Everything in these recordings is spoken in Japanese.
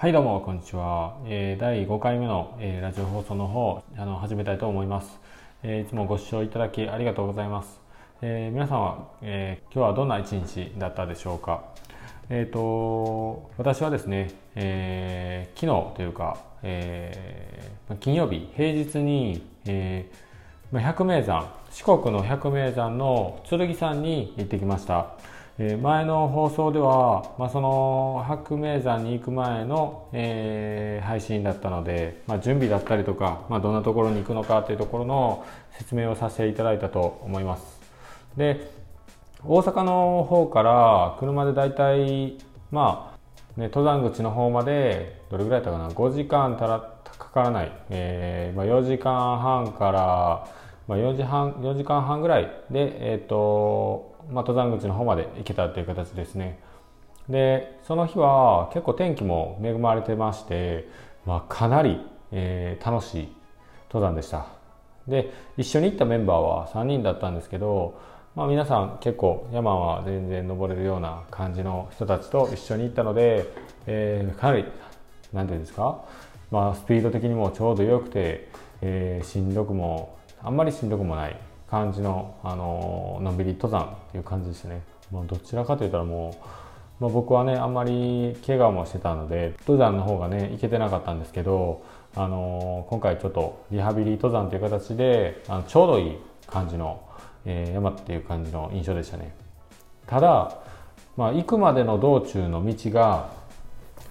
はいどうもこんにちは、えー、第5回目の、えー、ラジオ放送の方あの始めたいと思います、えー、いつもご視聴いただきありがとうございます、え皆さんは、え今日はどんな一日だったでしょうか？えっ、と私はですね、え昨日というか、え金曜日平日に、え百名山四国の百名山の剣山に行ってきました。え前の放送では、まあ、その白名山に行く前の、えー、配信だったので、まあ、準備だったりとか、まあ、どんなところに行くのかというところの説明をさせていただいたと思います。で大阪の方から車でだいたいまあね登山口の方までどれぐらいだったかな5時間たらかからない、えーま、4時間半から、ま、4時半4時間半ぐらいでえっ、ー、とまあ、登山口の方まで行けたという形ですね。でその日は結構天気も恵まれてまして、まあ、かなり、えー、楽しい登山でした。で一緒に行ったメンバーは3人だったんですけど、まあ、皆さん結構山は全然登れるような感じの人たちと一緒に行ったので、えー、かなり何て言うんですか、まあ、スピード的にもちょうど良くて、えー、しんどくもあんまりしんどくもない感じの、あののんびり登山っていう感じでしたね。まあ、どちらかといったらもう、まあ、僕はねあんまり怪我もしてたので登山の方がね行けてなかったんですけど、あの今回ちょっとリハビリ登山という形であのちょうどいい感じの、えー、山っていう感じの印象でしたね。ただ、まあ、行くまでの道中の道が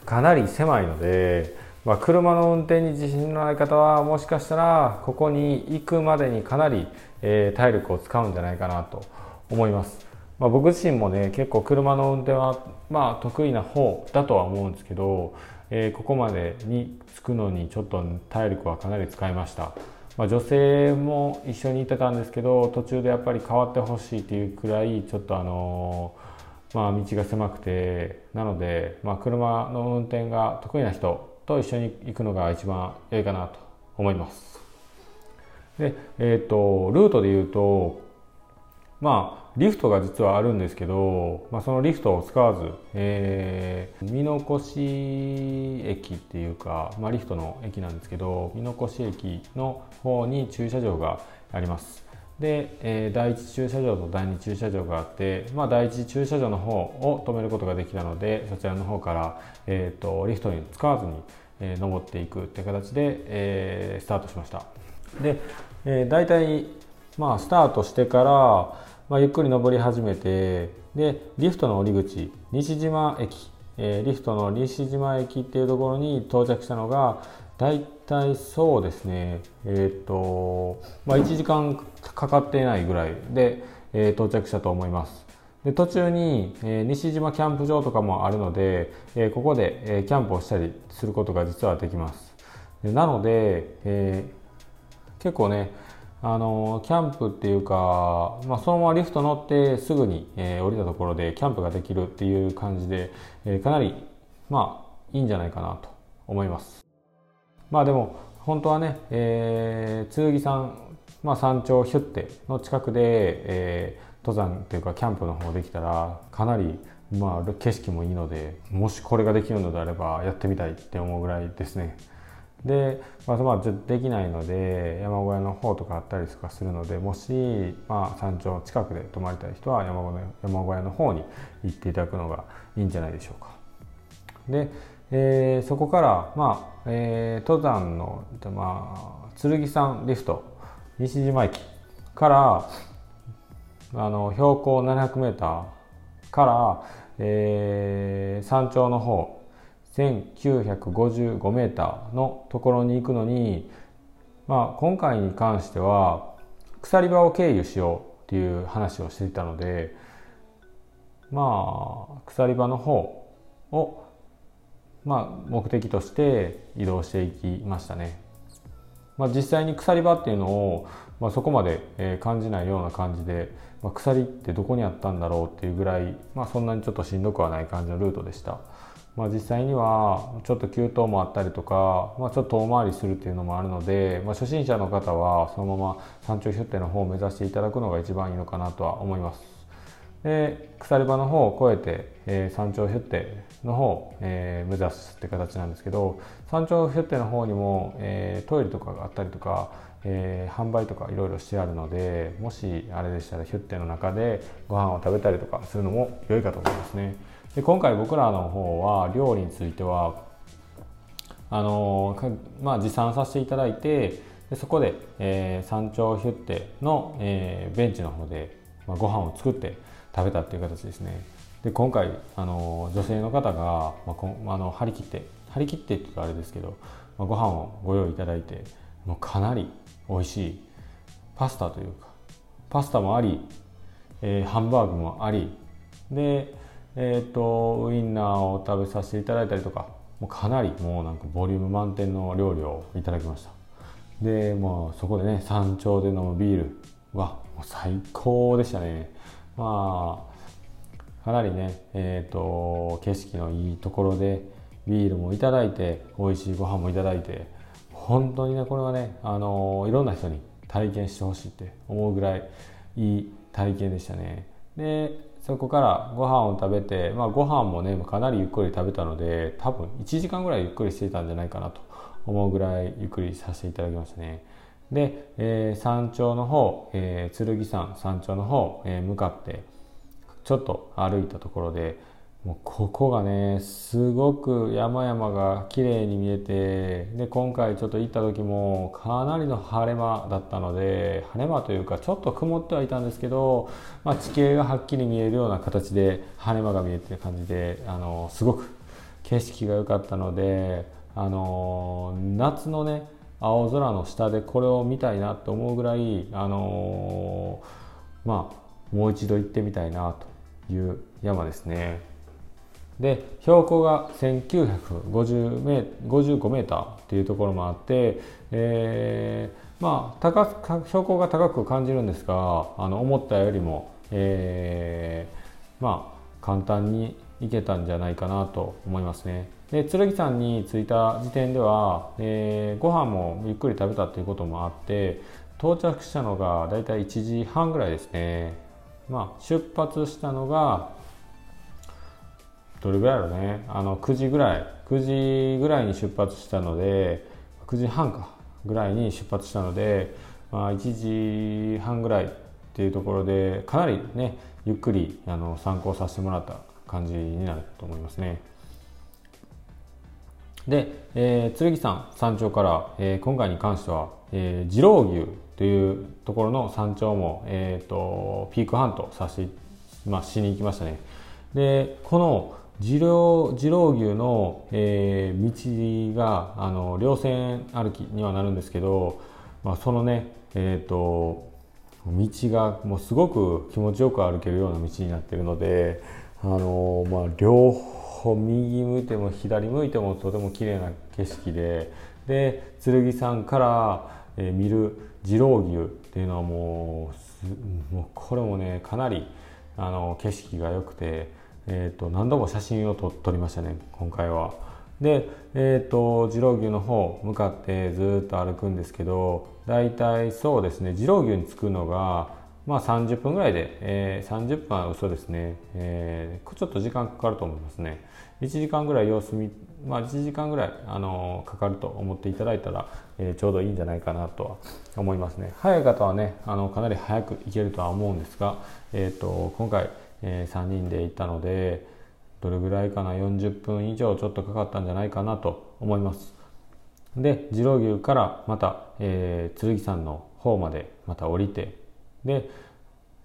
かなり狭いのでまあ、車の運転に自信のない方はもしかしたらここに行くまでにかなり、えー、体力を使うんじゃないかなと思います、まあ、僕自身もね結構車の運転はまあ得意な方だとは思うんですけど、えー、ここまでに着くのにちょっと体力はかなり使いました。まあ、女性も一緒に行ってたんですけど途中でやっぱり変わってほしいっていうくらいちょっとあのー、まあ、道が狭くてなので、まあ、車の運転が得意な人と一緒に行くのが一番良いかなと思います。で、えっ、ー、と、ルートで言うと、まあ、リフトが実はあるんですけど、まあ、そのリフトを使わず、えー、見残し駅っていうか、まあ、リフトの駅なんですけど、見残し駅の方に駐車場があります。で、えー、第1駐車場と第2駐車場があって、まあ、第1駐車場の方を止めることができたのでそちらの方から、えーと、リフトに使わずに、えー、登っていくって形で、えー、スタートしましたで、えー、大体、まあ、スタートしてから、まあ、ゆっくり登り始めてでリフトの降り口西島駅、えー、リフトの西島駅っていうところに到着したのが大体そうですね、えっ、ー、と、まあ、1時間かかってないぐらいで、えー、到着したと思います。で途中に、えー、西島キャンプ場とかもあるので、えー、ここで、えー、キャンプをしたりすることが実はできます。でなので、え、結構ね、あのキャンプっていうか、まあ、そのままリフト乗ってすぐに、え、降りたところでキャンプができるっていう感じで、え、かなりまあいいんじゃないかなと思います。まあでも本当はね、えー、剣山、まあ、山頂ヒュッテの近くで、えー、登山っていうかキャンプの方できたらかなりまあ景色もいいのでもしこれができるのであればやってみたいって思うぐらいですね。で、まあ、まあ、できないので山小屋の方とかあったりとかするのでもし、まあ、山頂近くで泊まりたい人は山小屋山小屋の方に行っていただくのがいいんじゃないでしょうか。でえー、そこから、まあえー、登山の、まあ、剣山リフト西島駅からあの標高 700m から、えー、山頂の方 1955m のところに行くのに、まあ、今回に関しては鎖場を経由しようっていう話をしていたのでまあ鎖場の方をまあ、目的として移動していきましたね。まあ、実際に鎖場っていうのを、まあ、そこまで、え感じないような感じで、まあ、鎖ってどこにあったんだろうっていうぐらい、まあ、そんなにちょっとしんどくはない感じのルートでした。まあ、実際にはちょっと急登もあったりとか、まあ、ちょっと遠回りするっていうのもあるので、まあ、初心者の方はそのまま山頂ヒュッテの方を目指していただくのが一番いいのかなとは思います。で鎖場の方を越えて、えー、山頂ヒュッテの方を、えー、目指すって形なんですけど山頂ヒュッテの方にも、えー、トイレとかがあったりとか、えー、販売とかいろいろしてあるのでもしあれでしたらヒュッテの中でご飯を食べたりとかするのも良いかと思いますね。で今回僕らの方は料理についてはあのまあ、持参させていただいてでそこで、えー、山頂ヒュッテの、えー、ベンチの方で、まあ、ご飯を作って食べたっていう形ですね。で今回あの女性の方が、まあ、こあの張り切って張り切ってって言うとあれですけど、まあ、ご飯をご用意いただいてもうかなり美味しい。パスタというか。パスタもあり、えー、ハンバーグもあり。でえっ、ー、とウインナーを食べさせていただいたりとか。もうかなりもうなんかボリューム満点の料理をいただきました。でもうそこでね山頂で飲むビールはもう最高でしたね。まあかなりねえっ、ー、と景色のいいところでビールもいただいて美味しいご飯もいただいて本当にねこれはねあのいろんな人に体験してほしいって思うぐらいいい体験でしたね。でそこからご飯を食べて、まあ、ご飯もねかなりゆっくり食べたので多分1時間ぐらいゆっくりしていたんじゃないかなと思うぐらいゆっくりさせていただきましたね。で、えー、山頂の方、えー、剣山山頂の方、えー、向かってちょっと歩いたところでもうここがねすごく山々が綺麗に見えてで今回ちょっと行った時もかなりの晴れ間だったので晴れ間というかちょっと曇ってはいたんですけど、まあ、地形がはっきり見えるような形で晴れ間が見えてる感じであのすごく景色が良かったのであの夏のね青空の下でこれを見たいなと思うぐらいあのまあもう一度行ってみたいなという山ですね。で標高が1950メ55メーターっていうところもあって、えー、まあ高標高が高く感じるんですがあの思ったよりも、えー、まあ簡単に行けたんじゃないかなと思いますね。で剣山に着いた時点では、えー、ご飯もゆっくり食べたっていうこともあって到着したのがだいたい1時半ぐらいですね。まあ、出発したのがどれぐらいだろうねあの9時ぐらい9時ぐらいに出発したので9時半かぐらいに出発したので、まあ、1時半ぐらいっていうところでかなりねゆっくりあの参考させてもらった感じになると思いますね。で、えー、剣山山頂から、えー、今回に関しては、えー、二郎牛というところの山頂も、えーと、ピークハントさせて、まあ、しに行きましたね。でこの二郎二郎牛の、えー、道があの稜線歩きにはなるんですけど、まあ、そのね、えーと、道がもうすごく気持ちよく歩けるような道になってるので、あのまあ、両方右向いても左向いてもとても綺麗な景色でで剣山から、えー、見る二郎牛っていうのはもうもうこれもねかなりあの景色が良くて。えーと、何度も写真を撮撮りましたね今回は。で、えーと、二郎牛の方向かってずっと歩くんですけど大体そうですね二郎牛に着くのがまあ30分ぐらいで、えー、30分は嘘ですね、えー、ちょっと時間かかると思いますね1時間ぐらい様子見まあ1時間ぐらい、あのー、かかると思っていただいたら、えー、ちょうどいいんじゃないかなとは思いますね早い方はねあのかなり早く行けるとは思うんですが、えーと今回えー、3人で行ったのでどれぐらいかな40分以上ちょっとかかったんじゃないかなと思います。で次郎牛からまた、えー、剣山の方までまた降りてで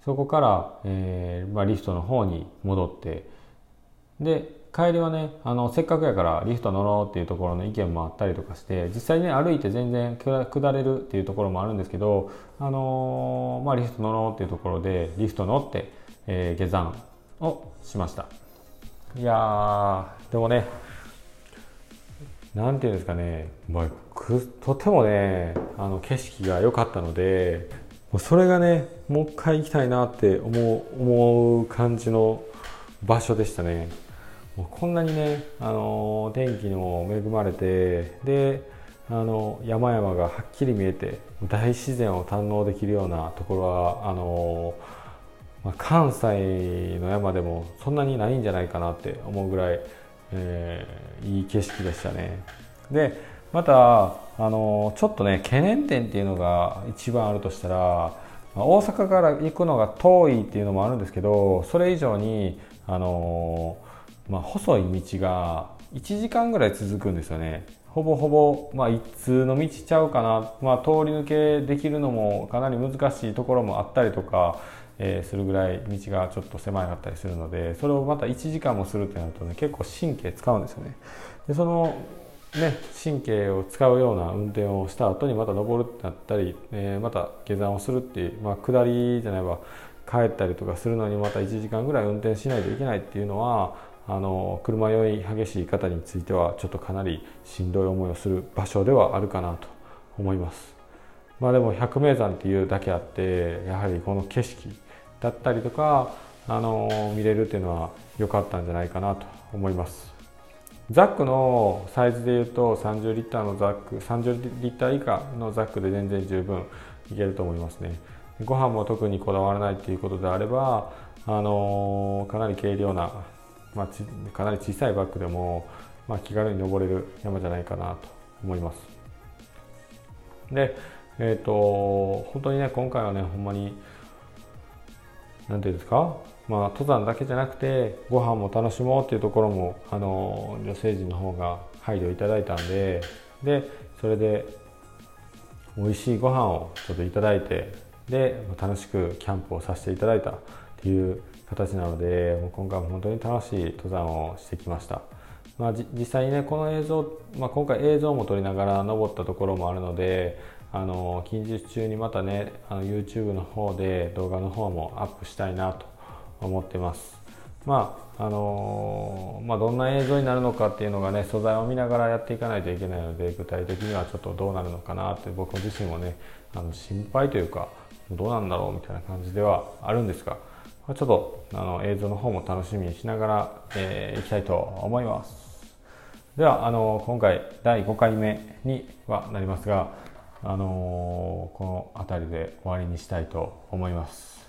そこから、えーまあ、リフトの方に戻ってで帰りはねあのせっかくやからリフト乗ろうっていうところの意見もあったりとかして実際ね歩いて全然下れるっていうところもあるんですけど、あのー、まあ、リフト乗ろうっていうところでリフト乗ってえー、下山をしました。いやでもねなんていうんですかね、まあ、とてもねあの景色が良かったのでそれがねもう一回行きたいなって思う思う感じの場所でしたね。もうこんなにね、あの天気にも恵まれてであの山々がはっきり見えて大自然を堪能できるようなところはあのまあ、関西の山でもそんなにないんじゃないかなって思うぐらい、えー、いい景色でしたね。でまたあのちょっとね懸念点っていうのが一番あるとしたら大阪から行くのが遠いっていうのもあるんですけどそれ以上にあの、まあ、細い道が1時間ぐらい続くんですよね。ほぼほぼ、まあ、一通の道ちゃうかな、まあ、通り抜けできるのもかなり難しいところもあったりとか、えー、するぐらい道がちょっと狭かったりするのでそれをまた1時間もするってなるとね結構神経使うんですよねでそのね、神経を使うような運転をした後にまた登るってなったり、えー、また下山をするっていう、まあ、下りじゃないば帰ったりとかするのにまた1時間ぐらい運転しないといけないっていうのはあの車酔い激しい方についてはちょっとかなりしんどい思いをする場所ではあるかなと思います。まあ、でも百名山っていうだけあってやはりこの景色だったりとかあの見れるっていうのは良かったんじゃないかなと思います。ザックのサイズでいうと30リッターのザック30リッター以下のザックで全然十分いけると思いますねご飯も特にこだわらないっていうことであればあの、かなり軽量な、まあ、かなり小さいバッグでも、まあ、気軽に登れる山じゃないかなと思いますでえっ、ー、と本当にね今回はねほんまに何ていうんですか？まあ、登山だけじゃなくてご飯も楽しもうっていうところもあの女性陣の方が配慮いただいたんででそれで美味しいご飯をちょっといただいてで楽しくキャンプをさせていただいたっていう形なのでもう今回も本当に楽しい登山をしてきました、まあ、実際にねこの映像、まあ、今回映像も撮りながら登ったところもあるのであの近日中にまたねあの YouTube の方で動画の方もアップしたいなと思ってます。まああの、まあ、どんな映像になるのかっていうのがね素材を見ながらやっていかないといけないので具体的にはちょっとどうなるのかなって僕自身もねあの心配というかどうなんだろうみたいな感じではあるんですが、ま、ちょっとあの映像の方も楽しみにしながら、えー、いきたいと思います。ではあの今回第5回目にはなりますが、あのー、この辺りで終わりにしたいと思います。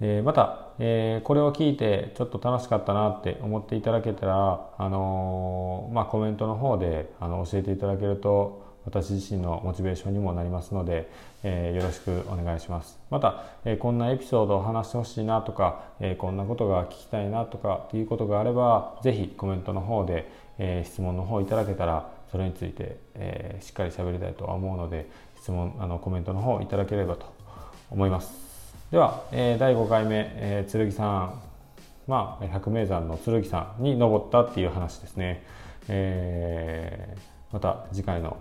えー、また、えー、これを聞いてちょっと楽しかったなって思っていただけたら、あのー、まあ、コメントの方であの教えていただけると私自身のモチベーションにもなりますので、えよろしくお願いします。また、えこんなエピソードを話してほしいなとか、えこんなことが聞きたいなとかっていうことがあれば、ぜひコメントの方で、え質問の方いただけたら、それについて、えしっかり喋りたいとは思うので、質問、あのコメントの方いただければと思います。では、えー、第5回目、えー、剣さん、まあ、百名山の剣さんに登ったっていう話ですね、えー、また次回の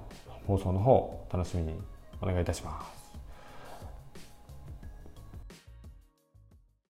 放送の方楽しみにお願いいたします。